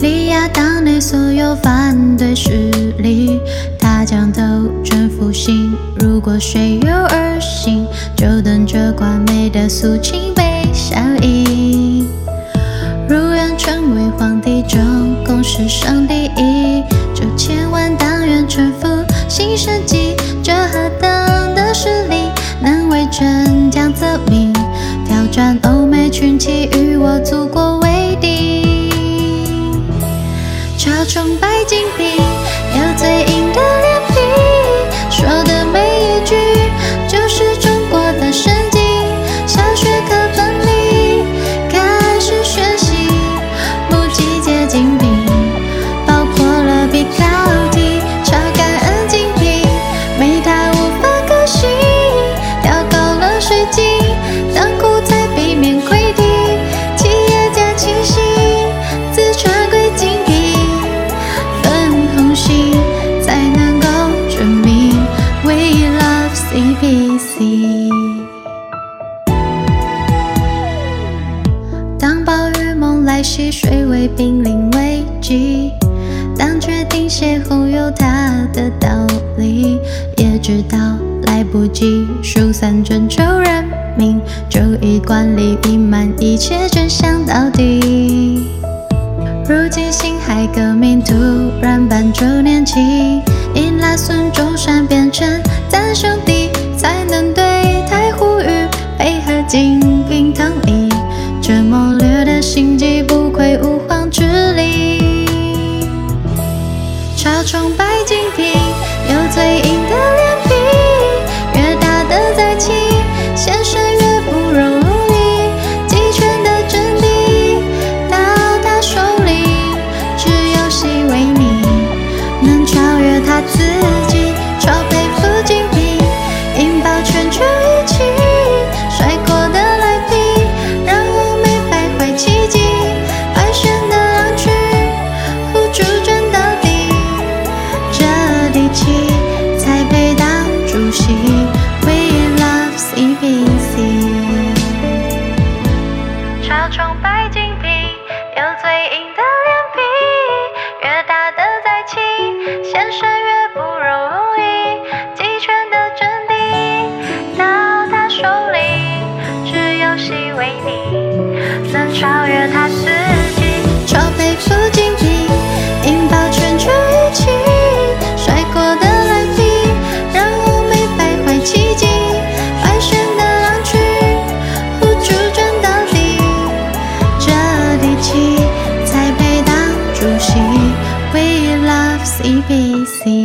利亚党内所有反对势力，他将斗争复兴。如果谁有二心，就等着挂美的肃清被效应。如愿成为皇帝，中共史上第一，九千万党员臣服新生机，这何等的实力，能为真将则明，挑战欧美群起，超崇拜金币，心才能够证明 We love CPC。当暴雨猛来袭，水位濒临危机，当决定邂逅有它的道理，也知道来不及疏散征求人民，就以惯例隐瞒一切真相到底。如今革命突然搬周年轻，引来孙中山变成三兄弟，才能对台呼吁配合金瓶统一。这谋略的心机，不愧吾皇之力。超崇拜金瓶，有罪饮自己超佩服金瓶，引爆全球疫情，摔过的来宾，让欧美败坏奇迹，败选的郎君护主真到底，这底气才配当主席。We love C B C，超崇拜金瓶，有最硬的脸皮，越大的灾情，先生超越他自己，超佩服金瓶，引爆全球疫情，甩锅的来宾，让欧美败坏奇迹，败选的郎君护主真到底，这底气才配当主席。We love CPC。